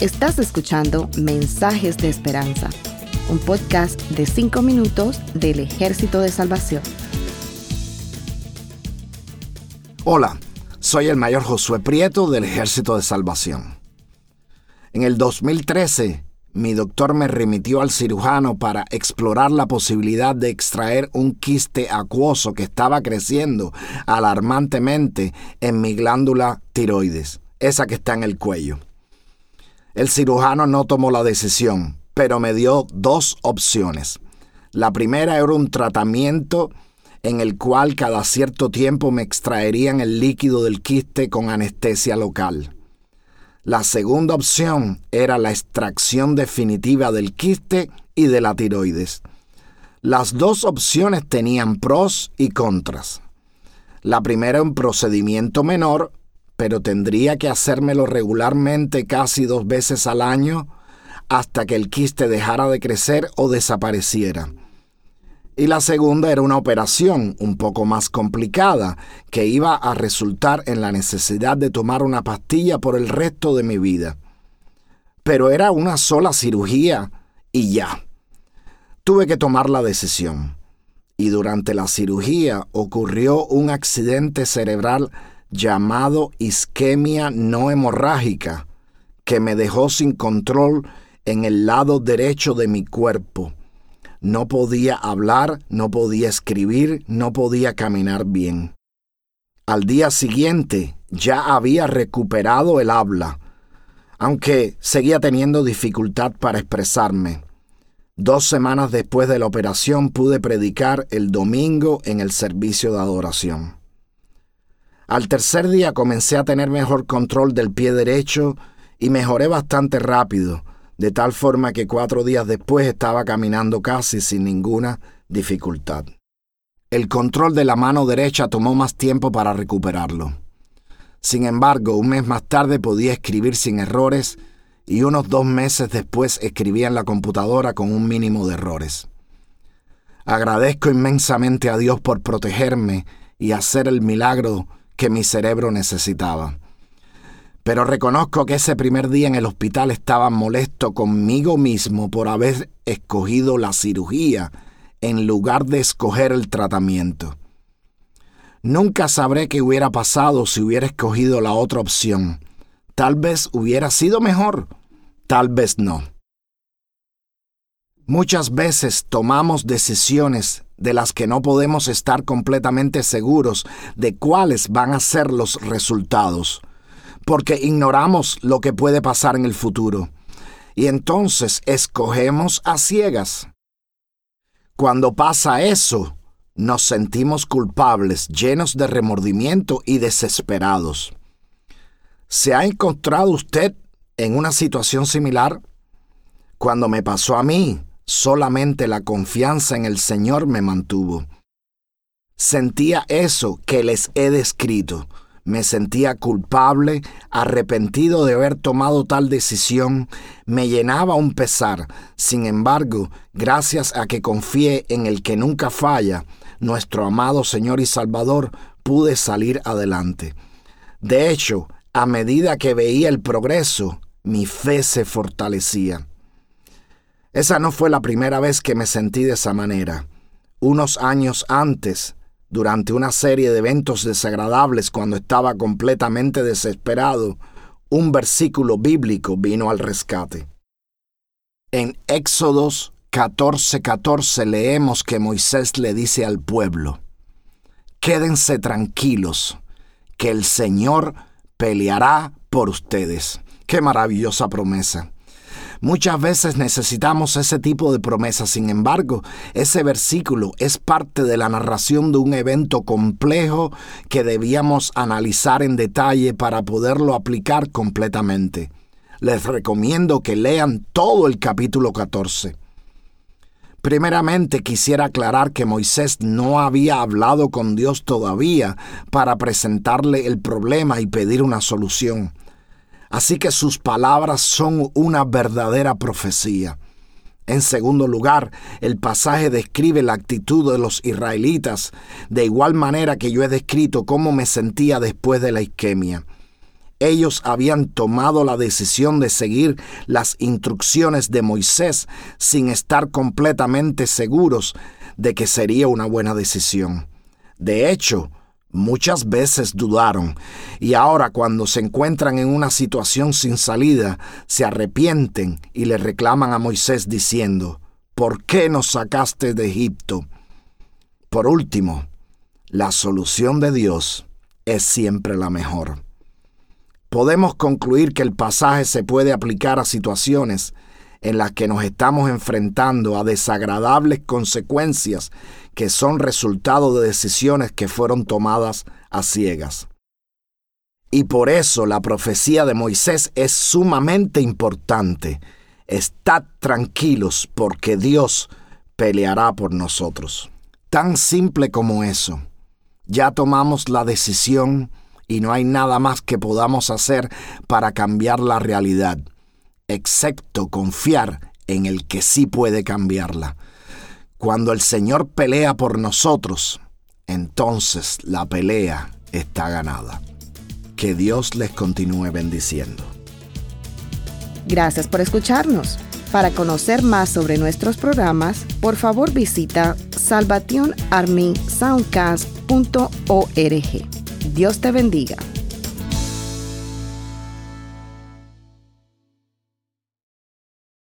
Estás escuchando Mensajes de Esperanza, un podcast de 5 minutos del Ejército de Salvación. Hola, soy el mayor Josué Prieto del Ejército de Salvación. En el 2013, mi doctor me remitió al cirujano para explorar la posibilidad de extraer un quiste acuoso que estaba creciendo alarmantemente en mi glándula tiroides, esa que está en el cuello. El cirujano no tomó la decisión, pero me dio dos opciones. La primera era un tratamiento en el cual cada cierto tiempo me extraerían el líquido del quiste con anestesia local. La segunda opción era la extracción definitiva del quiste y de la tiroides. Las dos opciones tenían pros y contras. La primera un procedimiento menor, pero tendría que hacérmelo regularmente casi dos veces al año hasta que el quiste dejara de crecer o desapareciera y la segunda era una operación un poco más complicada que iba a resultar en la necesidad de tomar una pastilla por el resto de mi vida. Pero era una sola cirugía y ya. Tuve que tomar la decisión. Y durante la cirugía ocurrió un accidente cerebral llamado isquemia no hemorrágica que me dejó sin control en el lado derecho de mi cuerpo no podía hablar, no podía escribir, no podía caminar bien. Al día siguiente ya había recuperado el habla, aunque seguía teniendo dificultad para expresarme. Dos semanas después de la operación pude predicar el domingo en el servicio de adoración. Al tercer día comencé a tener mejor control del pie derecho y mejoré bastante rápido, de tal forma que cuatro días después estaba caminando casi sin ninguna dificultad. El control de la mano derecha tomó más tiempo para recuperarlo. Sin embargo, un mes más tarde podía escribir sin errores y unos dos meses después escribía en la computadora con un mínimo de errores. Agradezco inmensamente a Dios por protegerme y hacer el milagro que mi cerebro necesitaba. Pero reconozco que ese primer día en el hospital estaba molesto conmigo mismo por haber escogido la cirugía en lugar de escoger el tratamiento. Nunca sabré qué hubiera pasado si hubiera escogido la otra opción. Tal vez hubiera sido mejor, tal vez no. Muchas veces tomamos decisiones de las que no podemos estar completamente seguros de cuáles van a ser los resultados porque ignoramos lo que puede pasar en el futuro. Y entonces escogemos a ciegas. Cuando pasa eso, nos sentimos culpables, llenos de remordimiento y desesperados. ¿Se ha encontrado usted en una situación similar? Cuando me pasó a mí, solamente la confianza en el Señor me mantuvo. Sentía eso que les he descrito, me sentía culpable, arrepentido de haber tomado tal decisión, me llenaba un pesar. Sin embargo, gracias a que confié en el que nunca falla, nuestro amado Señor y Salvador, pude salir adelante. De hecho, a medida que veía el progreso, mi fe se fortalecía. Esa no fue la primera vez que me sentí de esa manera. Unos años antes, durante una serie de eventos desagradables cuando estaba completamente desesperado, un versículo bíblico vino al rescate. En Éxodos 14:14 14 leemos que Moisés le dice al pueblo, Quédense tranquilos, que el Señor peleará por ustedes. Qué maravillosa promesa. Muchas veces necesitamos ese tipo de promesas, sin embargo, ese versículo es parte de la narración de un evento complejo que debíamos analizar en detalle para poderlo aplicar completamente. Les recomiendo que lean todo el capítulo 14. Primeramente quisiera aclarar que Moisés no había hablado con Dios todavía para presentarle el problema y pedir una solución. Así que sus palabras son una verdadera profecía. En segundo lugar, el pasaje describe la actitud de los israelitas, de igual manera que yo he descrito cómo me sentía después de la isquemia. ellos habían tomado la decisión de seguir las instrucciones de Moisés sin estar completamente seguros de que sería una buena decisión. De hecho, muchas veces dudaron y ahora cuando se encuentran en una situación sin salida, se arrepienten y le reclaman a Moisés diciendo, ¿por qué nos sacaste de Egipto? Por último, la solución de Dios es siempre la mejor. Podemos concluir que el pasaje se puede aplicar a situaciones en las que nos estamos enfrentando a desagradables consecuencias que son resultado de decisiones que fueron tomadas a ciegas. Y por eso la profecía de Moisés es sumamente importante. Estad tranquilos porque Dios peleará por nosotros. Tan simple como eso. Ya tomamos la decisión y no hay nada más que podamos hacer para cambiar la realidad excepto confiar en el que sí puede cambiarla. Cuando el Señor pelea por nosotros, entonces la pelea está ganada. Que Dios les continúe bendiciendo. Gracias por escucharnos. Para conocer más sobre nuestros programas, por favor visita salvationarmysoundcast.org. Dios te bendiga.